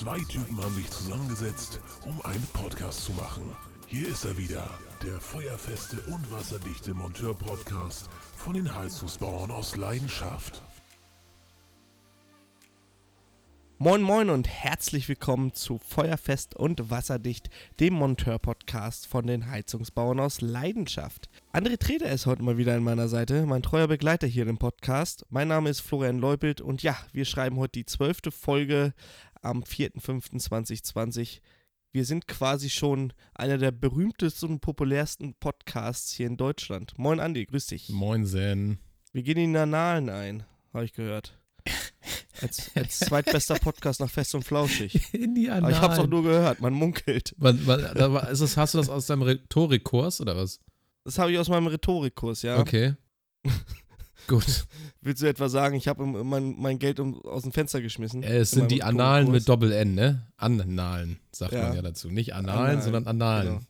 Zwei Typen haben sich zusammengesetzt, um einen Podcast zu machen. Hier ist er wieder, der feuerfeste und wasserdichte Monteur-Podcast von den Heizungsbauern aus Leidenschaft. Moin Moin und herzlich willkommen zu Feuerfest und Wasserdicht, dem Monteur-Podcast von den Heizungsbauern aus Leidenschaft. André Treder ist heute mal wieder an meiner Seite, mein treuer Begleiter hier im Podcast. Mein Name ist Florian Leupelt und ja, wir schreiben heute die zwölfte Folge am 4.5.2020. Wir sind quasi schon einer der berühmtesten und populärsten Podcasts hier in Deutschland. Moin Andi, grüß dich. Moin Sen. Wir gehen in die Annalen ein, habe ich gehört. Als, als zweitbester Podcast nach Fest und Flauschig. In die Aber ich hab's auch nur gehört, man munkelt. Man, man, das, hast du das aus deinem Rhetorikkurs oder was? Das habe ich aus meinem Rhetorikkurs, ja. Okay. Gut. Willst du etwa sagen, ich habe mein, mein Geld um, aus dem Fenster geschmissen? Äh, Es In sind die Annalen mit? Doppel-N, ne? Annalen, sagt Ja. man ja dazu. Nicht Annalen, Annalen, sondern Annalen. Genau.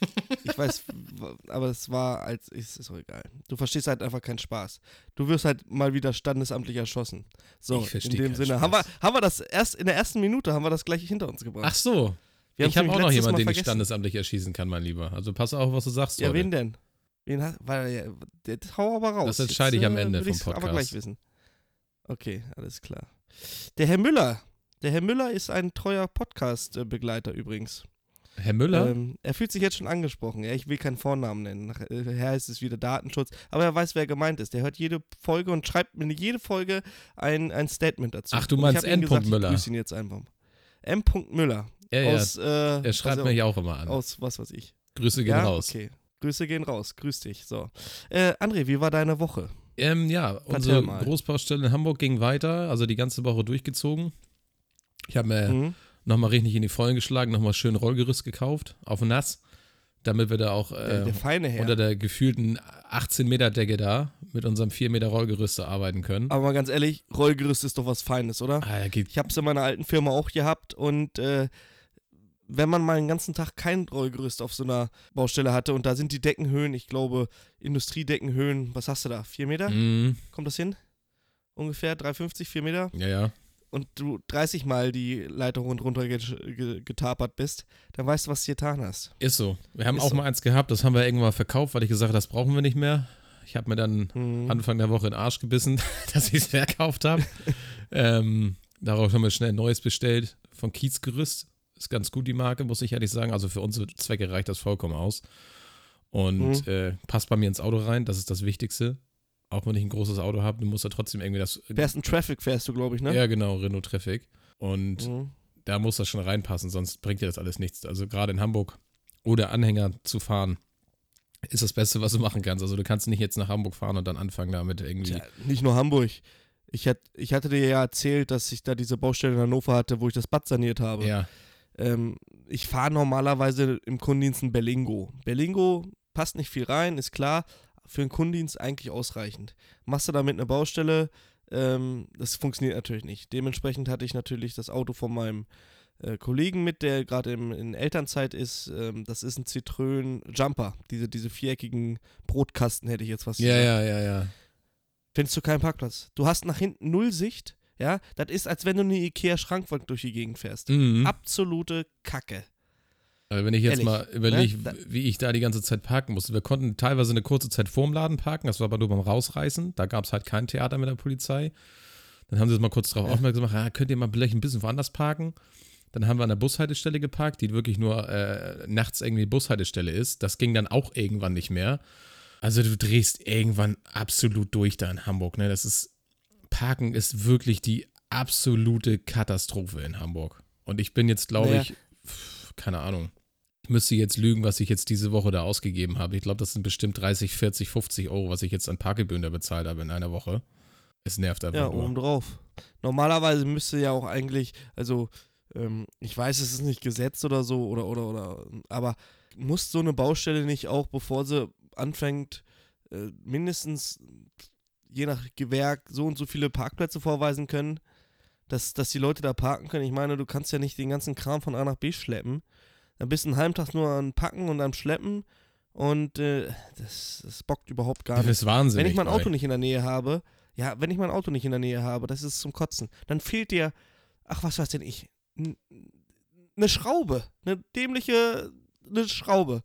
Ich weiß, aber es war als, ist, ist auch egal. Du verstehst halt einfach keinen Spaß. Du wirst halt mal wieder standesamtlich erschossen. So, Ich in dem Sinne. Spaß. Haben wir, haben wir das erst in der ersten Minute, haben wir das gleich hinter uns gebracht. Ach so. Wir ich habe auch noch jemanden, den ich standesamtlich erschießen kann, mein Lieber. Also pass auf, was du sagst Ja, heute. wen denn? Wen hat, weil, der, hau aber raus. Das entscheide ich am Ende will vom ich's Aber Podcast. gleich wissen. Okay, alles klar. Der Herr Müller. Der Herr Müller ist ein treuer Podcast-Begleiter übrigens. Herr Müller? Ähm, er fühlt sich jetzt schon angesprochen. Ja, ich will keinen Vornamen nennen. Nachher ist es wieder Datenschutz. Aber er weiß, wer gemeint ist. Der hört jede Folge und schreibt mir jede Folge ein, ein Statement dazu. Ach, du ich meinst N. gesagt, ich Müller. grüße ihn jetzt einfach. M. Müller. ja, ja. aus, äh, er schreibt also, mich auch immer an. Aus was weiß ich. Grüße gehen ja, raus. okay. Grüße gehen raus. Grüß dich. So. Äh, André, wie war deine Woche? Ähm, ja, unsere mal. Großbaustelle in Hamburg ging weiter, also die ganze Woche durchgezogen. Ich habe mir Mhm. nochmal richtig in die Vollen geschlagen, nochmal schön Rollgerüst gekauft, auf nass, damit wir da auch Der, äh, der feine Herr. unter der gefühlten 18 Meter Decke da mit unserem 4 Meter Rollgerüste arbeiten können. Aber mal ganz ehrlich, Rollgerüst ist doch was Feines, oder? Ah, Ich habe es in meiner alten Firma auch gehabt und äh, wenn man mal einen ganzen Tag kein Rollgerüst auf so einer Baustelle hatte und da sind die Deckenhöhen, ich glaube Industriedeckenhöhen, was hast du da? Vier Meter? mm, Kommt das hin? Ungefähr 3,50, vier Meter? ja, ja. Und du 30 Mal die Leiter rund runter get ge getapert bist, dann weißt du, was du getan hast. Ist so. Wir haben Ist auch so. mal eins gehabt, das haben wir irgendwann verkauft, weil ich gesagt habe, das brauchen wir nicht mehr. Ich habe mir dann Hm. Anfang der Woche in den Arsch gebissen, dass ich es verkauft habe. ähm, darauf haben wir schnell ein neues bestellt von Kiezgerüst. Ist ganz gut die Marke, muss ich ehrlich sagen. Also für unsere Zwecke reicht das vollkommen aus. Und Mhm. äh, passt bei mir ins Auto rein, das ist das Wichtigste. Auch wenn ich ein großes Auto habe, du musst ja trotzdem irgendwie das. Fährst ein Traffic, fährst du, glaube ich, ne? Ja, genau, Renault Traffic. Und Mhm. da muss das schon reinpassen, sonst bringt dir das alles nichts. Also gerade in Hamburg oder Anhänger zu fahren, ist das Beste, was du machen kannst. Also du kannst nicht jetzt nach Hamburg fahren und dann anfangen damit irgendwie. Tja, nicht nur Hamburg. Ich, hat, ich hatte dir ja erzählt, dass ich da diese Baustelle in Hannover hatte, wo ich das Bad saniert habe. ja, Ähm, ich fahre normalerweise im Kundendienst ein Berlingo. Berlingo passt nicht viel rein, ist klar. Für einen Kundendienst eigentlich ausreichend. Machst du damit eine Baustelle, ähm, das funktioniert natürlich nicht. Dementsprechend hatte ich natürlich das Auto von meinem äh, Kollegen mit, der gerade in Elternzeit ist. Ähm, das ist ein Citroën Jumper. Diese, diese viereckigen Brotkasten hätte ich jetzt was ja, ja, ja, ja. findest du keinen Parkplatz. Du hast nach hinten null Sicht. Ja, das ist, als wenn du eine Ikea-Schrankwand durch die Gegend fährst. Mhm. Absolute Kacke. Also wenn ich jetzt Ehrlich, mal überlege, ne? Wie ich da die ganze Zeit parken musste. Wir konnten teilweise eine kurze Zeit vorm Laden parken, das war aber nur beim Rausreißen. Da gab es halt kein Theater mit der Polizei. Dann haben sie uns mal kurz darauf Ja. aufmerksam gemacht, ja, könnt ihr mal vielleicht ein bisschen woanders parken. Dann haben wir an der Bushaltestelle geparkt, die wirklich nur äh, nachts irgendwie Bushaltestelle ist. Das ging dann auch irgendwann nicht mehr. Also du drehst irgendwann absolut durch da in Hamburg. Ne? Das ist, Parken ist wirklich die absolute Katastrophe in Hamburg. Und ich bin jetzt, glaube Naja. ich, keine Ahnung. Ich müsste jetzt lügen, was ich jetzt diese Woche da ausgegeben habe. Ich glaube, das sind bestimmt 30, 40, 50 Euro, was ich jetzt an Parkgebühren da bezahlt habe in einer Woche. Es nervt einfach Ja, nur. obendrauf. Normalerweise müsste ja auch eigentlich, also ähm, ich weiß, es ist nicht gesetzt oder so, oder, oder, oder, aber muss so eine Baustelle nicht auch, bevor sie anfängt, äh, mindestens je nach Gewerk so und so viele Parkplätze vorweisen können, dass, dass die Leute da parken können? Ich meine, du kannst ja nicht den ganzen Kram von A nach B schleppen. Dann bist du einen halben Tag nur am Packen und am Schleppen und äh, das, das bockt überhaupt gar Das nicht. ist wahnsinnig. Wenn ich mein. Auto nicht in der Nähe habe, ja, wenn ich mein Auto nicht in der Nähe habe, das ist zum Kotzen, dann fehlt dir, ach, was weiß denn ich, eine Schraube, eine dämliche eine Schraube.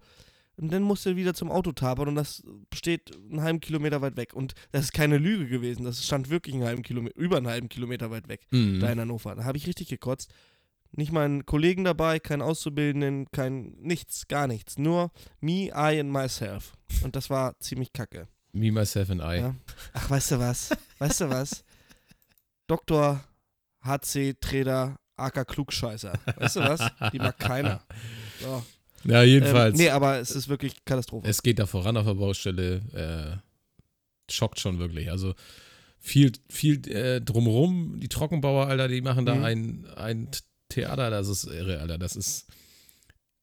Und dann musste er wieder zum Auto tapern und das steht einen halben Kilometer weit weg. Und das ist keine Lüge gewesen. Das stand wirklich einen halben Kilometer, über einen halben Kilometer weit weg, Mhm. da in Hannover. Da habe ich richtig gekotzt. Nicht meinen Kollegen dabei, kein Auszubildenden, kein nichts, gar nichts. Nur me, I and myself. Und das war ziemlich kacke. Me, myself and I. Ja. Ach, weißt du was? Weißt du was? Dr. HC Treder AK Klugscheißer. Weißt du was? Die mag keiner. So. Ja, jedenfalls. Ähm, nee, aber es ist wirklich Katastrophe. Es geht da voran auf der Baustelle. Äh, schockt schon wirklich. Also viel, viel äh, drumrum. Die Trockenbauer, Alter, die machen da Mhm. ein, ein Theater. Das ist irre, Alter. Das ist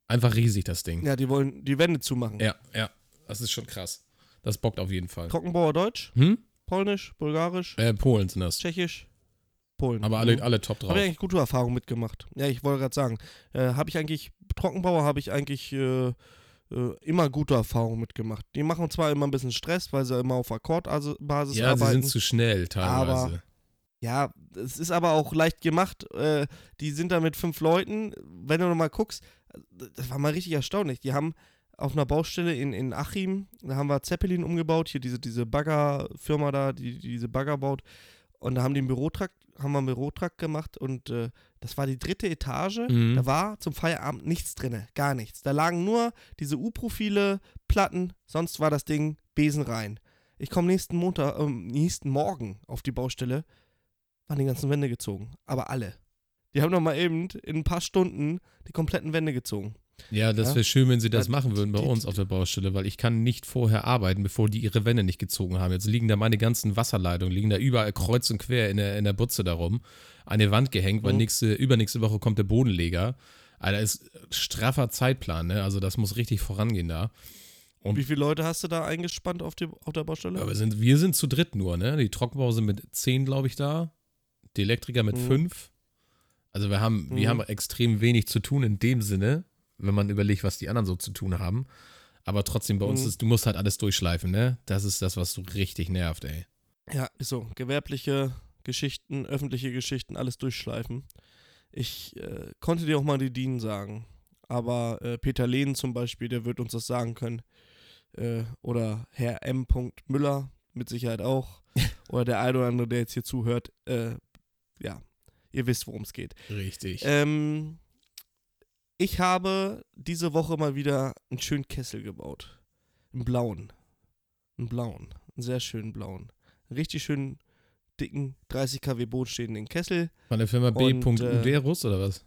einfach riesig, das Ding. ja, die wollen die Wände zumachen. Ja, ja. Das ist schon krass. Das bockt auf jeden Fall. Trockenbauer Deutsch, Hm? Polnisch, Bulgarisch, Äh, Polen sind das. Tschechisch, Polen. Aber alle, Mhm. alle top drauf. Habe ich eigentlich gute Erfahrungen mitgemacht. Ja, ich wollte gerade sagen, äh, habe ich eigentlich, Trockenbauer habe ich eigentlich äh, äh, immer gute Erfahrungen mitgemacht. Die machen zwar immer ein bisschen Stress, weil sie immer auf Akkordbasis ja, sie arbeiten. sind zu schnell teilweise. Aber- Ja, es ist aber auch leicht gemacht. Äh, die sind da mit fünf Leuten. Wenn du noch mal guckst, das war mal richtig erstaunlich. Die haben auf einer Baustelle in, in Achim, da haben wir Zeppelin umgebaut, hier diese, diese Baggerfirma da, die diese Bagger baut. Und da haben die einen Bürotrakt, haben wir einen Bürotrakt gemacht und äh, das war die dritte Etage. Mhm. Da war zum Feierabend nichts drin, gar nichts. Da lagen nur diese U-Profile, Platten, sonst war das Ding Besen rein. Ich komme nächsten Montag, ähm, nächsten Morgen auf die Baustelle, waren die ganzen Wände gezogen. Aber alle. Die haben noch mal eben in ein paar Stunden die kompletten Wände gezogen. Ja, das Ja. wäre schön, wenn sie das Ja, machen würden bei die- uns auf der Baustelle, weil ich kann nicht vorher arbeiten, bevor die ihre Wände nicht gezogen haben. Jetzt liegen da meine ganzen Wasserleitungen, liegen da überall kreuz und quer in der, in der Butze darum, an die Wand gehängt, weil Mhm. nächste, übernächste Woche kommt der Bodenleger. Alter, ist straffer Zeitplan, ne? Also das muss richtig vorangehen da. Und- Wie viele Leute hast du da eingespannt auf, die, auf der Baustelle? Ja, wir, sind, wir sind zu dritt nur, ne? Die Trockenbauer sind mit zehn, glaube ich, da. Die Elektriker mit Mhm. fünf. Also wir haben, wir Mhm. haben extrem wenig zu tun in dem Sinne, wenn man überlegt, was die anderen so zu tun haben. Aber trotzdem bei uns Mhm. ist, du musst halt alles durchschleifen, ne? Das ist das, was so richtig nervt, ey. Ja, ist so. Gewerbliche Geschichten, öffentliche Geschichten, alles durchschleifen. Ich äh, konnte dir auch mal die DIN sagen. Aber äh, Peter Lehn zum Beispiel, der wird uns das sagen können. Äh, oder Herr M. Müller mit Sicherheit auch. oder der eine oder andere, der jetzt hier zuhört. Äh, ja, ihr wisst, worum es geht. Richtig. Ähm, ich habe diese Woche mal wieder einen schönen Kessel gebaut. Einen blauen. Einen blauen. Einen sehr schönen blauen. Einen richtig schönen, dicken 30 kW bodenstehenden Kessel. Von der Firma B. und, äh, oder was?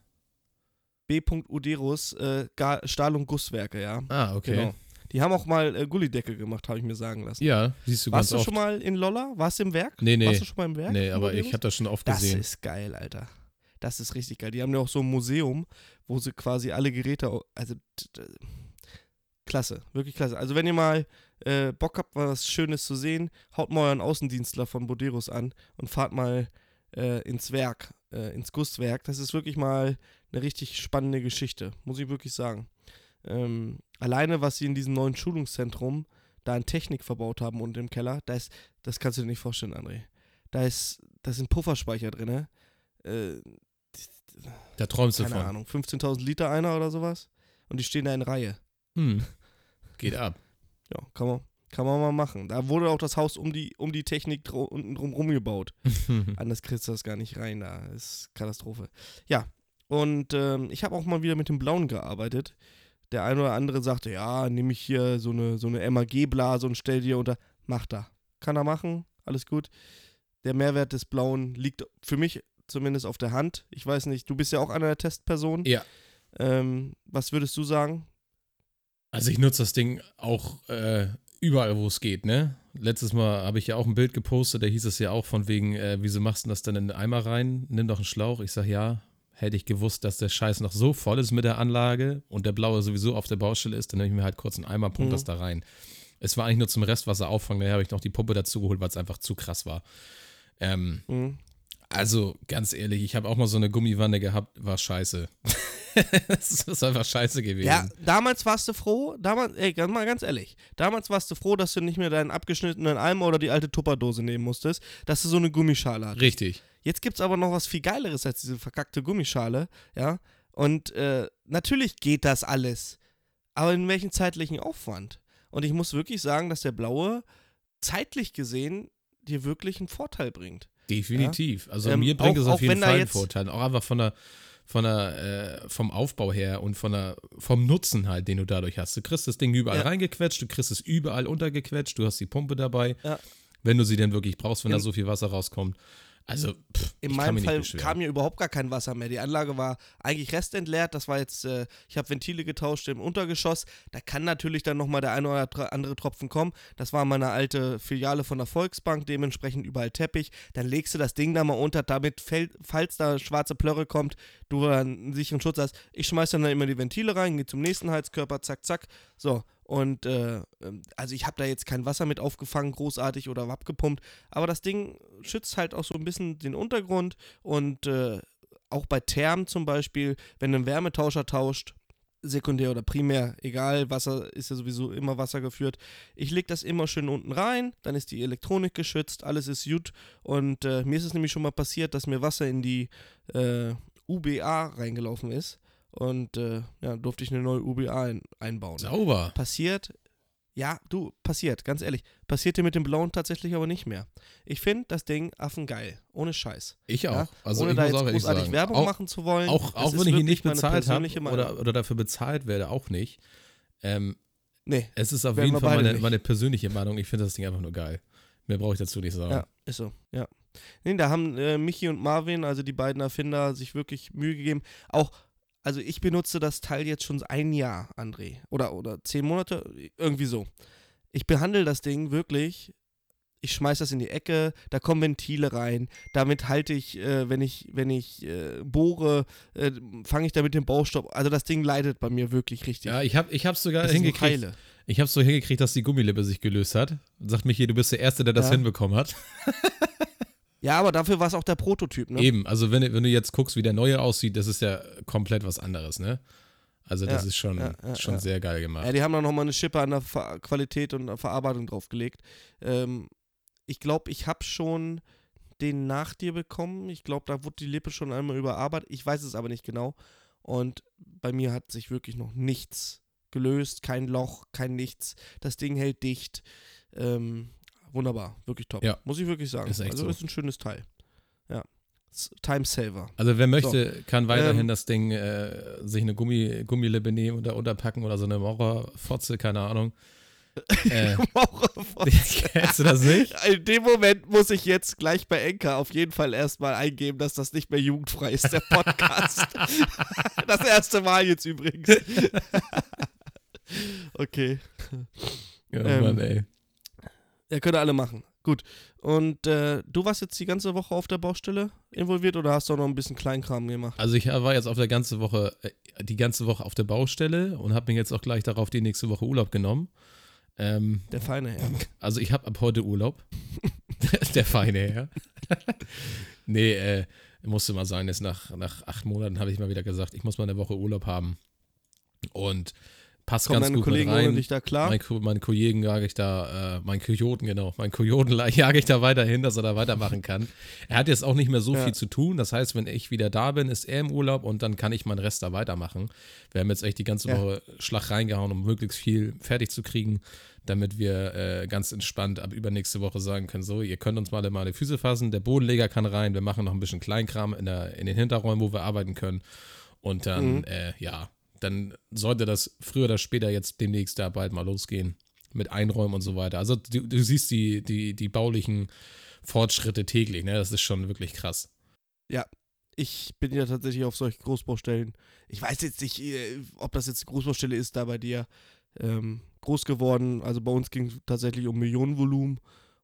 B. Uderus äh, Stahl- und Gusswerke, ja. Ah, okay. Genau. Die haben auch mal äh, Gullideckel gemacht, habe ich mir sagen lassen. Ja, siehst du Warst ganz du oft. schon mal in Lolla? Warst du im Werk? Nee, nee. Warst du schon mal im Werk? nee, aber Uderus? ich habe das schon oft Das gesehen. ist geil, Alter. Das ist richtig geil. Die haben ja auch so ein Museum, wo sie quasi alle Geräte, also klasse, wirklich klasse. Also wenn ihr mal äh, Bock habt, was Schönes zu sehen, haut mal euren Außendienstler von Boderos an und fahrt mal äh, ins Werk, äh, ins Gusswerk. Das ist wirklich mal eine richtig spannende Geschichte, muss ich wirklich sagen. Ähm, alleine, was sie in diesem neuen Schulungszentrum da an Technik verbaut haben und im Keller, da ist, das kannst du dir nicht vorstellen, André. Da ist, da sind Pufferspeicher drin, äh, da träumst du keine von. Ahnung, 15.000 Liter einer oder sowas. Und die stehen da in Reihe. Hm. Geht ab. Ja, kann man, kann man mal machen. Da wurde auch das Haus um die, um die Technik unten drum rumgebaut. Anders kriegst du das gar nicht rein, da ist Katastrophe. Ja, und ähm, ich habe auch mal wieder mit dem Blauen gearbeitet. Der eine oder andere sagte, ja, nehme ich hier so eine, so eine MAG-Blase und stell dir unter. Macht er. Kann er machen, alles gut. Der Mehrwert des Blauen liegt für mich zumindest auf der Hand. Ich weiß nicht, du bist ja auch einer der Testpersonen. Ja. Ähm, was würdest du sagen? Also ich nutze das Ding auch äh, überall, wo es geht, ne? Letztes Mal habe ich ja auch ein Bild gepostet, da hieß es ja auch von wegen, äh, wieso machst du das dann in den Eimer rein? Nimm doch einen Schlauch. Ich sag ja, hätte ich gewusst, dass der Scheiß noch so voll ist mit der Anlage und der blaue sowieso auf der Baustelle ist, dann nehme ich mir halt kurz einen Eimer, pump Mhm. das da rein. Es war eigentlich nur zum Restwasser auffangen, daher habe ich noch die Pumpe dazu geholt, weil es einfach zu krass war. Ähm, Hm? Also, ganz ehrlich, ich habe auch mal so eine Gummiwanne gehabt, war scheiße. das ist einfach scheiße gewesen. Ja, damals warst du froh, damals, ey, ganz mal ganz ehrlich, damals warst du froh, dass du nicht mehr deinen abgeschnittenen Eimer oder die alte Tupperdose nehmen musstest, dass du so eine Gummischale hattest. Richtig. Jetzt gibt es aber noch was viel Geileres als diese verkackte Gummischale, ja. Und äh, natürlich geht das alles. Aber in welchem zeitlichen Aufwand? Und ich muss wirklich sagen, dass der blaue zeitlich gesehen dir wirklich einen Vorteil bringt. Definitiv. Also Ähm, mir bringt auch- es auf jeden Fall einen Vorteil. Auch einfach von der, von der, äh, vom Aufbau her und von der, vom Nutzen halt, den du dadurch hast. Du kriegst das Ding überall Ja. reingequetscht, du kriegst es überall untergequetscht, du hast die Pumpe dabei, Ja. wenn du sie denn wirklich brauchst, wenn da so viel Wasser rauskommt. Also, pff, In meinem Fall kam hier überhaupt gar kein Wasser mehr. Die Anlage war eigentlich restentleert. Das war jetzt, äh, ich habe Ventile getauscht im Untergeschoss. Da kann natürlich dann nochmal der eine oder andere Tropfen kommen. Das war meine alte Filiale von der Volksbank, dementsprechend überall Teppich. Dann legst du das Ding da mal unter, damit, fällt, falls da schwarze Plörre kommt, du dann einen sicheren Schutz hast. Ich schmeiß dann da immer die Ventile rein, gehe zum nächsten Heizkörper, zack, zack. So, und äh, ähm, also ich habe da jetzt kein Wasser mit aufgefangen, großartig oder abgepumpt, aber das Ding schützt halt auch so ein bisschen den Untergrund. Und äh, auch bei Thermen zum Beispiel, wenn einen Wärmetauscher tauscht, sekundär oder primär, egal, Wasser ist ja sowieso immer Wasser geführt. Ich lege das immer schön unten rein, dann ist die Elektronik geschützt, alles ist gut. Und äh, mir ist es nämlich schon mal passiert, dass mir Wasser in die äh, UBA reingelaufen ist und äh, ja, durfte ich eine neue UBA ein, einbauen. Sauber. Passiert, ja, du, passiert, ganz ehrlich. Passiert dir mit dem blauen tatsächlich aber nicht mehr. Ich finde das Ding affengeil, ohne Scheiß. Ich auch. Ja? Also ohne ich da jetzt großartig sagen. Werbung auch, machen zu wollen. Auch, auch wenn ich ihn nicht bezahlt habe persönliche Meinung. oder, oder dafür bezahlt werde, auch nicht. Ähm, Nee, es ist auf jeden Fall meine, meine persönliche Meinung. Ich finde das Ding einfach nur geil. Mehr brauche ich dazu nicht sagen. ja, ist so, ja. Nee, da haben äh, Michi und Marvin, also die beiden Erfinder, sich wirklich Mühe gegeben. Auch, also ich benutze das Teil jetzt schon ein Jahr, André. Oder, oder zehn Monate, irgendwie so. Ich behandle das Ding wirklich ich schmeiß das in die Ecke, da kommen Ventile rein. Damit halte ich, äh, wenn ich, wenn ich äh, bohre, äh, fange ich da mit dem Baustopp. Also das Ding leidet bei mir wirklich richtig. Ja, ich habe ich hab's sogar das hingekriegt. Ich habe so hingekriegt, dass die Gummilippe sich gelöst hat. Und sagt Michi, du bist der Erste, der das Ja. hinbekommen hat. Ja, aber dafür war es auch der Prototyp, ne? Eben, also wenn, du- wenn du jetzt guckst, wie der neue aussieht, das ist ja komplett was anderes, ne? Also das Ja, ist schon, ja, ja, schon sehr geil gemacht. Ja, die haben da nochmal eine Schippe an der Ver Qualität und der Verarbeitung draufgelegt. Ähm, ich glaube, ich habe schon den nach dir bekommen. Ich glaube, da wurde die Lippe schon einmal überarbeitet. Ich weiß es aber nicht genau. Und bei mir hat sich wirklich noch nichts gelöst. Kein Loch, kein nichts. Das Ding hält dicht. Ähm, wunderbar, wirklich top. Ja. Muss ich wirklich sagen. Ist also so. ist ein schönes Teil. Ja. Time Saver. Also wer möchte, kann weiterhin Ähm, das Ding äh, sich eine Gummi, Gummilippe nehmen oder unterpacken oder so eine Maurerfotze, keine Ahnung. Äh, kennst du das nicht? In dem Moment muss ich jetzt gleich bei Enka auf jeden Fall erstmal eingeben, dass das nicht mehr jugendfrei ist, der Podcast. das erste Mal jetzt übrigens. okay. Ja, Ähm, Mann, ey. Ja, können alle machen. Gut. Und äh, du warst jetzt die ganze Woche auf der Baustelle involviert oder hast du auch noch ein bisschen Kleinkram gemacht? Also ich war jetzt auf der ganze Woche, äh, die ganze Woche auf der Baustelle und habe mir jetzt auch gleich darauf die nächste Woche Urlaub genommen. Ähm, Der feine Herr. also ich habe ab heute Urlaub. der feine Herr. nee, äh, musste mal sein, jetzt nach, nach acht Monaten habe ich mal wieder gesagt, ich muss mal eine Woche Urlaub haben. Und passt Kommen ganz deine gut Kollegen mit rein. ohne dich da klar? Mein, meinen Kollegen jage ich da, äh, meinen Kojoten, genau, meinen Kojoten jage ich da weiterhin, dass er da weitermachen kann. Er hat jetzt auch nicht mehr so Ja. viel zu tun. Das heißt, wenn ich wieder da bin, ist er im Urlaub und dann kann ich meinen Rest da weitermachen. Wir haben jetzt echt die ganze Ja. Woche Schlag reingehauen, um möglichst viel fertig zu kriegen, damit wir äh, ganz entspannt ab übernächste Woche sagen können: So, ihr könnt uns mal mal die Füße fassen, der Bodenleger kann rein, wir machen noch ein bisschen Kleinkram in, der, in den Hinterräumen, wo wir arbeiten können. Und dann, Mhm. äh, ja, dann sollte das früher oder später jetzt demnächst da bald mal losgehen mit Einräumen und so weiter. Also du, du siehst die, die, die baulichen Fortschritte täglich, ne? Das ist schon wirklich krass. ich bin ja tatsächlich auf solche Großbaustellen. Ich weiß jetzt nicht, äh, ob das jetzt eine Großbaustelle ist, da bei dir ähm, groß geworden. Also bei uns ging es tatsächlich um Millionenvolumen.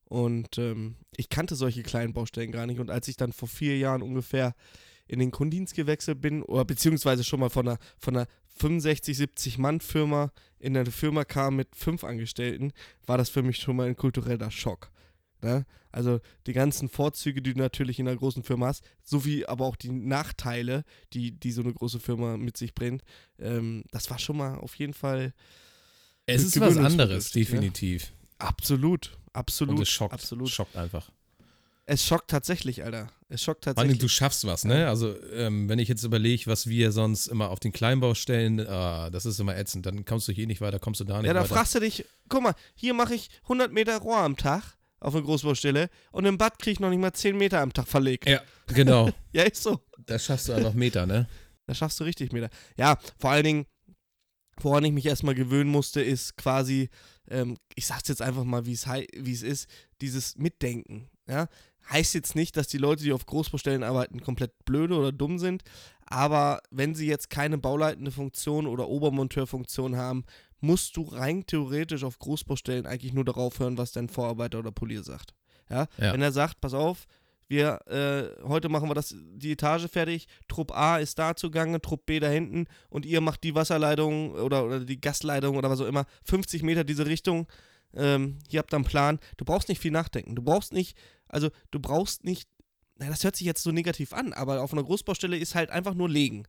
Und ähm, ich kannte solche kleinen Baustellen gar nicht. Und als ich dann vor vier Jahren ungefähr in den Kundendienst gewechselt bin, oder beziehungsweise schon mal von einer, von einer 65, 70 Mann Firma in eine Firma kam mit fünf Angestellten, war das für mich schon mal ein kultureller Schock. Ne? Also die ganzen Vorzüge, die du natürlich in einer großen Firma hast, sowie aber auch die Nachteile, die, die so eine große Firma mit sich bringt, ähm, das war schon mal auf jeden Fall Es ist was anderes, ne? definitiv. absolut, absolut, Und es schockt, absolut. schockt einfach. Es schockt tatsächlich, Alter. Es schockt Vor allem, tatsächlich. du schaffst was, ne? Also, ähm, wenn ich jetzt überlege, was wir sonst immer auf den Kleinbaustellen, ah, das ist immer ätzend. Dann kommst du hier nicht weiter, kommst du da nicht ja, da weiter. fragst du dich, guck mal, hier mache ich 100 Meter Rohr am Tag auf eine Großbaustelle und im Bad kriege ich noch nicht mal 10 Meter am Tag verlegt. ja, genau. Ja, ist so. Da schaffst du einfach Meter, ne? Da schaffst du richtig Meter. Ja, vor allen Dingen, woran ich mich erstmal gewöhnen musste, ist quasi, ähm, ich sag's jetzt einfach mal, wie es ist, dieses Mitdenken. Ja? Heißt jetzt nicht, dass die Leute, die auf Großbaustellen arbeiten, komplett blöde oder dumm sind, aber wenn sie jetzt keine bauleitende Funktion oder Obermonteurfunktion haben, musst du rein theoretisch auf Großbaustellen eigentlich nur darauf hören, was dein Vorarbeiter oder Polier sagt. Ja? Ja. Wenn er sagt, pass auf, wir, äh, heute machen wir das, die Etage fertig, Trupp A ist da zugange, Trupp B da hinten und ihr macht die Wasserleitung oder, oder die Gasleitung oder was auch immer, 50 Meter diese Richtung, ähm, ihr habt einen Plan. Du brauchst nicht viel nachdenken. Du brauchst nicht, also du brauchst nicht, na, das hört sich jetzt so negativ an, aber auf einer Großbaustelle ist halt einfach nur legen.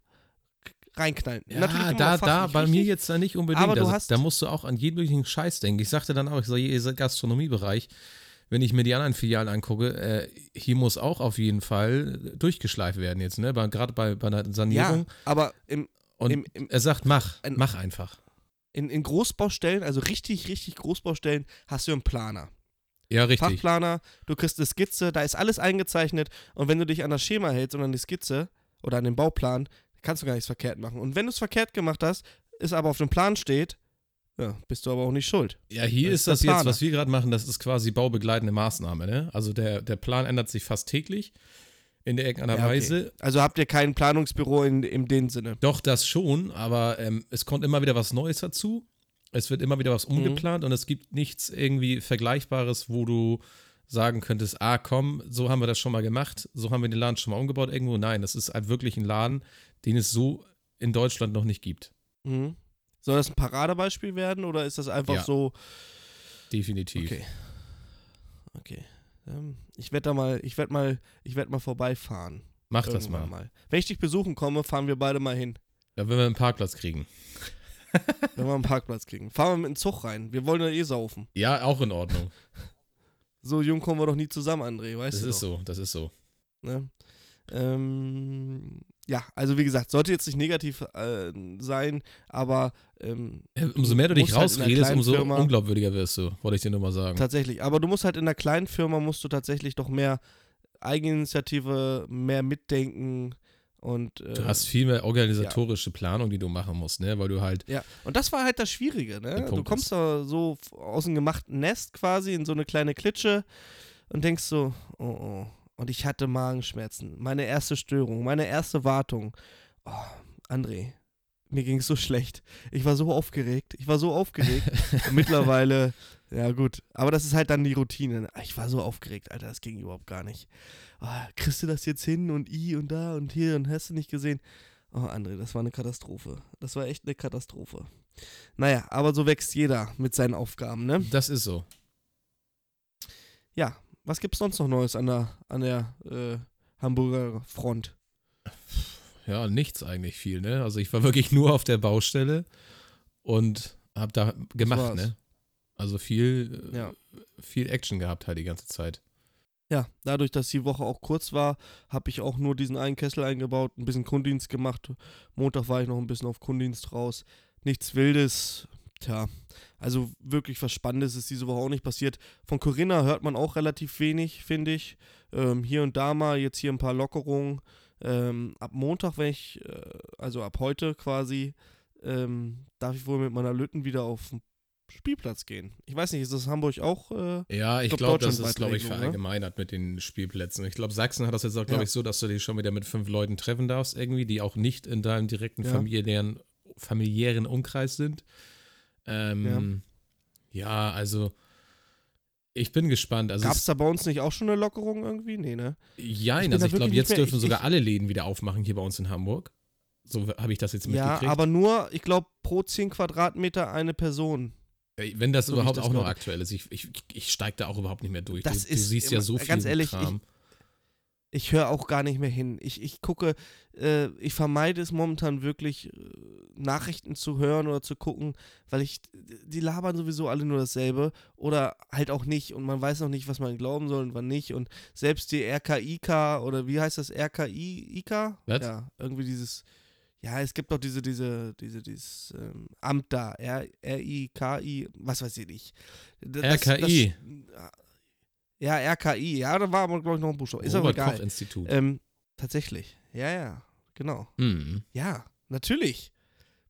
Reinknallen. Ja, Natürlich da, da bei mir richtig, jetzt da nicht unbedingt. Aber du also, hast- da musst du auch an jeden möglichen Scheiß denken. Ich sagte dann auch, ich sage, ihr Gastronomiebereich, wenn ich mir die anderen Filialen angucke, äh, hier muss auch auf jeden Fall durchgeschleift werden jetzt, ne? Gerade bei, bei einer Ja, Sanierung. aber im, Und im, im, er sagt, mach, ein- mach einfach. In, in Großbaustellen, also richtig, richtig Großbaustellen, hast du einen Planer. Ja, richtig. Fachplaner, du kriegst eine Skizze, da ist alles eingezeichnet und wenn du dich an das Schema hältst und an die Skizze oder an den Bauplan, kannst du gar nichts verkehrt machen. Und wenn du es verkehrt gemacht hast, ist aber auf dem Plan steht, ja, bist du aber auch nicht schuld. Ja, hier Das ist das jetzt, was wir gerade machen, das ist quasi baubegleitende Maßnahme, ne? Also der, der Plan ändert sich fast täglich in der irgendeiner Ja, okay. Weise. Also habt ihr kein Planungsbüro in, in dem Sinne. Doch, das schon, aber ähm, es kommt immer wieder was Neues dazu. Es wird immer wieder was Mhm. umgeplant und es gibt nichts irgendwie Vergleichbares, wo du sagen könntest, ah komm, so haben wir das schon mal gemacht, so haben wir den Laden schon mal umgebaut irgendwo. Nein, das ist halt wirklich ein Laden, den es so in Deutschland noch nicht gibt. Mhm. Soll das ein Paradebeispiel werden oder ist das einfach Ja. so, Definitiv. Okay. Okay. Ähm, ich werde da mal, ich werde mal, ich werde mal vorbeifahren. Mach das mal. mal. Wenn ich dich besuchen komme, fahren wir beide mal hin. Ja, wenn wir einen Parkplatz kriegen. Wenn wir einen Parkplatz kriegen. Fahren wir mit dem Zug rein. Wir wollen ja eh saufen. Ja, auch in Ordnung. So jung kommen wir doch nie zusammen, André, weißt Das du ist doch. so, das ist so. Ne? Ähm, ja, also wie gesagt, sollte jetzt nicht negativ äh, sein, aber ähm, Ja, Umso mehr du dich halt rausredest, kleinen umso Firma- unglaubwürdiger wirst du, wollte ich dir nur mal sagen. tatsächlich. Aber du musst halt in einer kleinen Firma musst du tatsächlich doch mehr Eigeninitiative, mehr mitdenken und äh, Du hast viel mehr organisatorische Planung, die du machen musst, ne? Weil du halt, Ja, und das war halt das Schwierige, ne? Du kommst ist- da so aus dem gemachten Nest quasi in so eine kleine Klitsche und denkst so, oh oh. Und ich hatte Magenschmerzen. Meine erste Störung, meine erste Wartung. Oh, André, mir ging es so schlecht. Ich war so aufgeregt. Ich war so aufgeregt. und mittlerweile, ja gut. Aber das ist halt dann die Routine. Ich war so aufgeregt, Alter, das ging überhaupt gar nicht. Oh, kriegst du das jetzt hin und i und da und hier und hast du nicht gesehen? Oh, André, das war eine Katastrophe. Das war echt eine Katastrophe. Naja, aber so wächst jeder mit seinen Aufgaben, ne? das ist so. Ja, was gibt's sonst noch Neues an der, an der äh, Hamburger Front? Ja, nichts eigentlich viel, ne? Also ich war wirklich nur auf der Baustelle und hab da gemacht, ne? Also viel, äh, Ja. viel Action gehabt halt die ganze Zeit. Ja, dadurch, dass die Woche auch kurz war, habe ich auch nur diesen einen Kessel eingebaut, ein bisschen Kundendienst gemacht. Montag war ich noch ein bisschen auf Kundendienst raus. Nichts Wildes. Tja, also wirklich was Spannendes ist diese Woche auch nicht passiert. Von Corinna hört man auch relativ wenig, finde ich. Ähm, hier und da mal, jetzt hier ein paar Lockerungen. Ähm, ab Montag, wenn ich, äh, also ab heute quasi, ähm, darf ich wohl mit meiner Lütten wieder auf den Spielplatz gehen. Ich weiß nicht, ist das Hamburg auch? Äh, Ja, ich glaub, glaube, das deutschlandweite ist, glaube ich, ne? verallgemeinert mit den Spielplätzen. Ich glaube, Sachsen hat das jetzt auch, glaube Ja. ich, so, dass du dich schon wieder mit fünf Leuten treffen darfst, irgendwie, die auch nicht in deinem direkten Ja. familiären, familiären Umkreis sind. Ähm, ja. also ich bin gespannt. Also Gab es da bei uns nicht auch schon eine Lockerung irgendwie? Nee, ne? jein, bin also ich glaube, jetzt mehr- dürfen ich- sogar ich- alle Läden wieder aufmachen hier bei uns in Hamburg. So habe ich das jetzt mitgekriegt. Ja, aber nur, ich glaube, pro 10 Quadratmeter eine Person. Wenn das so ich überhaupt das auch noch aktuell ist, ich, ich, ich steige da auch überhaupt nicht mehr durch. Das du, du ist siehst ja so viel ganz ehrlich, Kram. ich höre auch gar nicht mehr hin. Ich, ich gucke, äh, ich vermeide es momentan wirklich, äh, Nachrichten zu hören oder zu gucken, weil ich, die labern sowieso alle nur dasselbe oder halt auch nicht und man weiß noch nicht, was man glauben soll und wann nicht und selbst die RKIK oder wie heißt das, RKI-IK? Was? Ja, irgendwie dieses, ja, es gibt doch diese, diese, diese, dieses ähm, Amt da, R, RIKI, was weiß ich nicht. Das- RKI. Das, ja, RKI, ja, da war aber, glaube ich, noch ein Buchstabe. Ist aber egal. Koch Institut. Ähm, tatsächlich. Ja, ja, genau. Mhm. Ja, natürlich.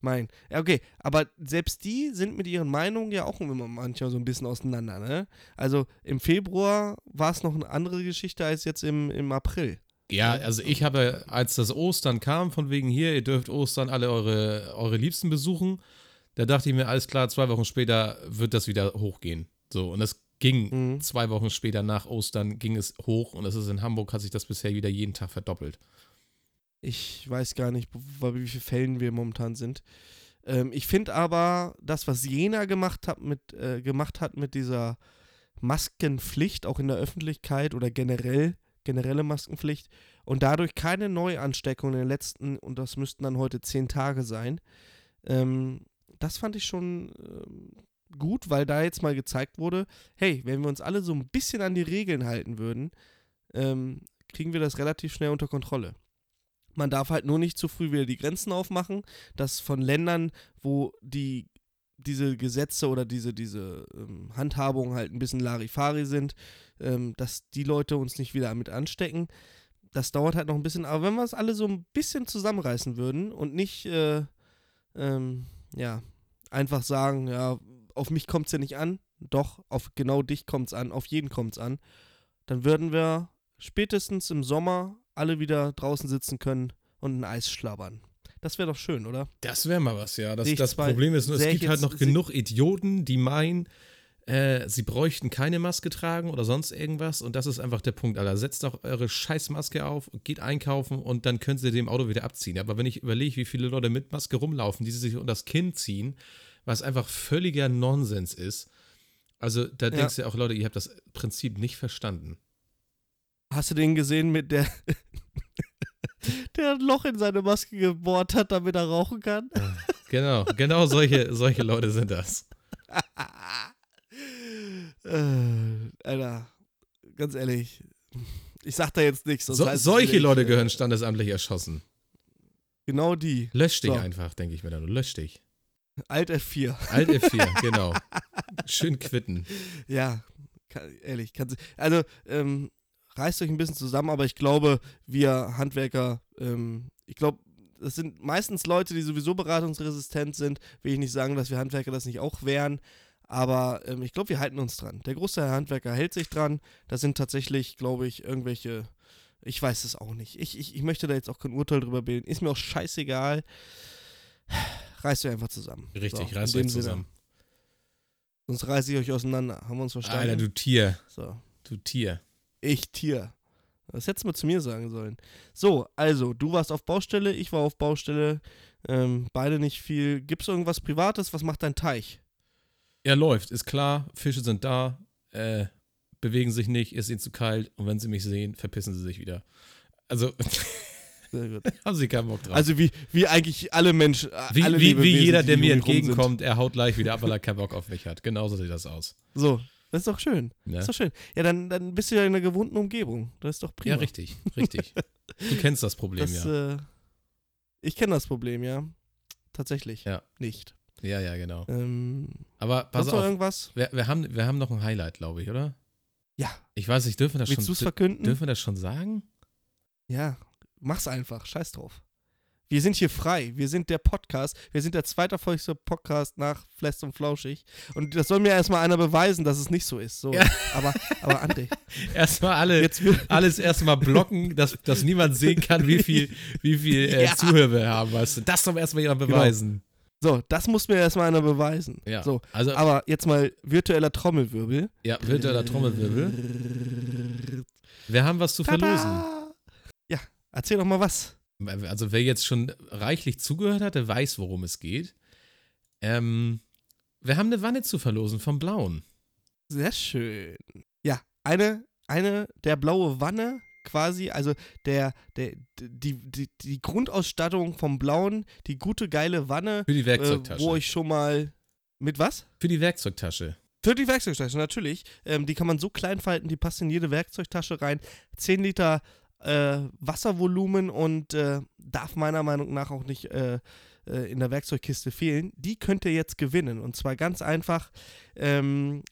Mein. Ja, okay, aber selbst die sind mit ihren Meinungen ja auch immer manchmal so ein bisschen auseinander, ne? Also im Februar war es noch eine andere Geschichte als jetzt im, im April. Ja, also ich habe, als das Ostern kam, von wegen hier, ihr dürft Ostern alle eure, eure Liebsten besuchen, da dachte ich mir, alles klar, zwei Wochen später wird das wieder hochgehen. So, und es ging Mhm. zwei Wochen später nach Ostern, ging es hoch und es ist in Hamburg, hat sich das bisher wieder jeden Tag verdoppelt. Ich weiß gar nicht, wie vielen Fällen wir momentan sind. Ähm, ich finde aber, das, was Jena gemacht hat mit, äh, gemacht hat mit dieser Maskenpflicht, auch in der Öffentlichkeit oder generell, generelle Maskenpflicht und dadurch keine Neuansteckung in den letzten, und das müssten dann heute zehn Tage sein, ähm, das fand ich schon ähm, gut, weil da jetzt mal gezeigt wurde, hey, wenn wir uns alle so ein bisschen an die Regeln halten würden, ähm, kriegen wir das relativ schnell unter Kontrolle. Man darf halt nur nicht zu früh wieder die Grenzen aufmachen, dass von Ländern, wo die diese Gesetze oder diese, diese ähm, Handhabungen halt ein bisschen Larifari sind, ähm, dass die Leute uns nicht wieder damit anstecken. Das dauert halt noch ein bisschen, aber wenn wir es alle so ein bisschen zusammenreißen würden und nicht, äh, ähm, ja, einfach sagen, ja, auf mich kommt es ja nicht an, doch, auf genau dich kommt es an, auf jeden kommt es an, dann würden wir spätestens im Sommer alle wieder draußen sitzen können und ein Eis schlabbern. Das wäre doch schön, oder? Das wäre mal was, ja. Das, das Problem ist nur, es gibt halt noch genug Idioten, die meinen, äh, sie bräuchten keine Maske tragen oder sonst irgendwas. Und das ist einfach der Punkt, Alter. Setzt doch eure Scheißmaske auf, geht einkaufen und dann könnt ihr dem Auto wieder abziehen. Aber wenn ich überlege, wie viele Leute mit Maske rumlaufen, die sie sich unter das Kinn ziehen, was einfach völliger Nonsens ist. Also da denkst du ja auch, Leute, ihr habt das Prinzip nicht verstanden. Hast du den gesehen mit der, der ein Loch in seine Maske gebohrt hat, damit er rauchen kann? Genau, genau solche, solche Leute sind das. äh, Alter, ganz ehrlich, ich sag da jetzt nichts. So, solche wieder, Leute gehören standesamtlich erschossen. Genau die. Lösch dich So. einfach, denke ich mir dann. Lösch dich. Alt F4. Alt F4, genau. Schön quitten. Ja, kann, ehrlich. Kannst, also, ähm, reißt euch ein bisschen zusammen, aber ich glaube, wir Handwerker, ähm, ich glaube, das sind meistens Leute, die sowieso beratungsresistent sind. Will ich nicht sagen, dass wir Handwerker das nicht auch wären. Aber ähm, ich glaube, wir halten uns dran. Der Großteil der Handwerker hält sich dran. Das sind tatsächlich, glaube ich, irgendwelche. Ich weiß es auch nicht. Ich, ich, ich möchte da jetzt auch kein Urteil drüber bilden. Ist mir auch scheißegal. Reißt euch einfach zusammen. Richtig, So, reißt euch Sinne. zusammen. Sonst reiße ich euch auseinander. Haben wir uns verstanden? Alter, du Tier. so. Du Tier. Ich Tier. Das hättest du mal zu mir sagen sollen. So, also, du warst auf Baustelle, ich war auf Baustelle. Ähm, beide nicht viel. Gibt's irgendwas Privates? Was macht dein Teich? Er läuft, ist klar. Fische sind da. Äh, bewegen sich nicht, ist ihnen zu kalt. Und wenn sie mich sehen, verpissen sie sich wieder. Also, Sehr gut. haben sie keinen Bock drauf. Also wie, wie eigentlich alle Menschen. äh, wie, alle wie, wie jeder, der mir entgegenkommt, er haut gleich wieder ab, weil er keinen Bock auf mich hat. Genauso sieht das aus. So, das ist doch schön. Ne? Das ist doch schön. Ja, dann, dann bist du ja in einer gewohnten Umgebung. Das ist doch prima. Ja, richtig, richtig. Du kennst das Problem, Das, ja. äh, ich kenne das Problem, ja. Tatsächlich. Ja. Nicht. Ja, ja, genau. Ähm, Aber pass sonst noch auf, irgendwas? wir, wir, haben, wir haben noch ein Highlight, glaube ich, oder? Ja. Ich weiß nicht, dürfen wir das Willst du es schon, verkünden? dürfen wir das schon sagen? Ja, mach's einfach. Scheiß drauf. Wir sind hier frei. Wir sind der Podcast. Wir sind der zweiterfolgste Podcast nach Fest und Flauschig. Und das soll mir erstmal einer beweisen, dass es nicht so ist. So. Ja. Aber, aber André, Erstmal alle, jetzt alles erstmal blocken, dass, dass niemand sehen kann, wie viel, wie viel äh, Ja. Zuhörer wir haben, weißt du. Das doch erstmal jemand beweisen. so, das muss mir erstmal einer beweisen. Ja. So, Also, aber jetzt mal virtueller Trommelwirbel. ja, virtueller Trommelwirbel. Wir haben was zu verlosen. Tada! Ja, erzähl doch mal was. Also, wer jetzt schon reichlich zugehört hat, der weiß, worum es geht. Ähm, wir haben eine Wanne zu verlosen vom Blauen. Sehr schön. Ja, eine, eine der blaue Wanne quasi, also der, der, die, die, die Grundausstattung vom Blauen, die gute, geile Wanne, Für die äh, Werkzeugtasche. wo ich schon mal. Mit was? Für die Werkzeugtasche. Für die Werkzeugtasche, natürlich. Ähm, die kann man so klein falten, die passt in jede Werkzeugtasche rein. 10 Liter äh, Wasservolumen und äh, darf meiner Meinung nach auch nicht äh, äh, in der Werkzeugkiste fehlen. Die könnt ihr jetzt gewinnen. Und zwar ganz einfach. Ähm,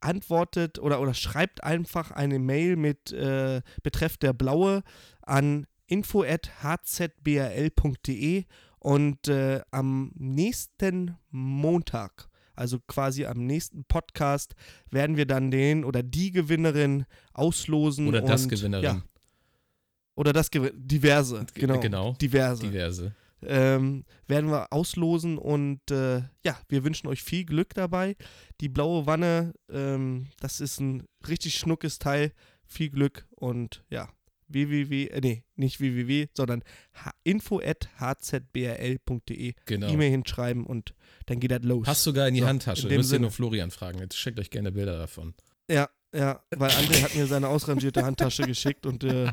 antwortet oder, oder schreibt einfach eine Mail mit äh, Betreff der Blaue an info.hzbrl.de und äh, am nächsten Montag, also quasi am nächsten Podcast, werden wir dann den oder die Gewinnerin auslosen. Oder das und, Gewinnerin. Ja, oder das diverse, Ge- genau. genau. Diverse. Diverse. Ähm, werden wir auslosen und äh, ja, wir wünschen euch viel Glück dabei. Die blaue Wanne, ähm, das ist ein richtig schnuckes Teil. Viel Glück und ja, www, äh, nee, nicht www, sondern info at hzbrl.de Genau. E-Mail hinschreiben und dann geht das los. Passt sogar in die So, Handtasche. Müsst ihr nur Florian fragen. Jetzt schickt euch gerne Bilder davon. Ja, ja, weil André hat mir seine ausrangierte Handtasche geschickt und äh, äh,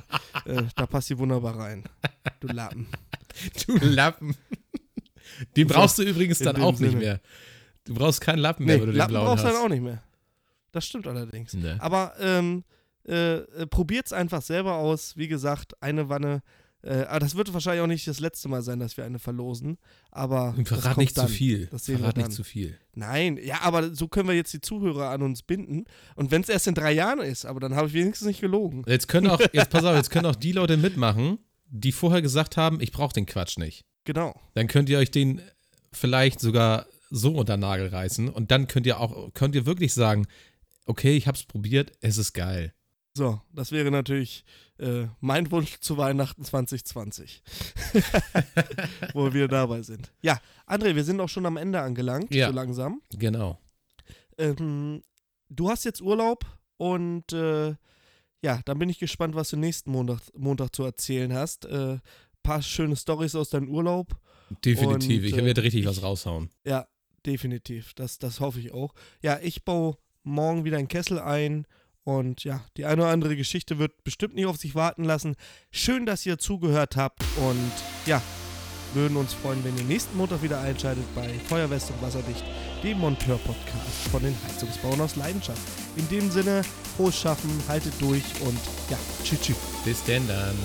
da passt sie wunderbar rein. Du Lappen. Du Lappen. Den brauchst du übrigens dann auch nicht Sinne. mehr. Du brauchst keinen Lappen mehr, Nee, wenn du den Lappen blauen brauchst du hast. dann auch nicht mehr. Das stimmt allerdings. Ne. Aber ähm, äh, äh, probiert's einfach selber aus. Wie gesagt, eine Wanne. Äh, aber das wird wahrscheinlich auch nicht das letzte Mal sein, dass wir eine verlosen. Aber Und verrat nicht dann. zu viel. Das sehen Verrat wir nicht zu viel. Nein, ja, aber so können wir jetzt die Zuhörer an uns binden. Und wenn es erst in drei Jahren ist, aber dann habe ich wenigstens nicht gelogen. Jetzt können auch, jetzt pass auf, jetzt können auch die Leute mitmachen, die vorher gesagt haben, ich brauche den Quatsch nicht. Genau. Dann könnt ihr euch den vielleicht sogar so unter den Nagel reißen und dann könnt ihr auch, könnt ihr wirklich sagen, okay, ich hab's probiert, es ist geil. So, das wäre natürlich äh, mein Wunsch zu Weihnachten 2020. Wo wir dabei sind. Ja, André, wir sind auch schon am Ende angelangt, Ja. so langsam. Genau. Ähm, du hast jetzt Urlaub und äh, ja, dann bin ich gespannt, was du nächsten Montag, Montag zu erzählen hast. Äh, paar schöne Stories aus deinem Urlaub. Definitiv. Und, ich äh, werde richtig ich- was raushauen. Ja, definitiv. Das, das hoffe ich auch. Ja, ich baue morgen wieder einen Kessel ein. Und ja, die eine oder andere Geschichte wird bestimmt nicht auf sich warten lassen. Schön, dass ihr zugehört habt. Und ja, würden uns freuen, wenn ihr nächsten Montag wieder einschaltet bei Feuerwest und Wasserdicht, dem Monteur-Podcast von den Heizungsbauern aus Leidenschaft. In dem Sinne, frohes Schaffen, haltet durch und ja, tschüss, tschüss. Bis denn dann.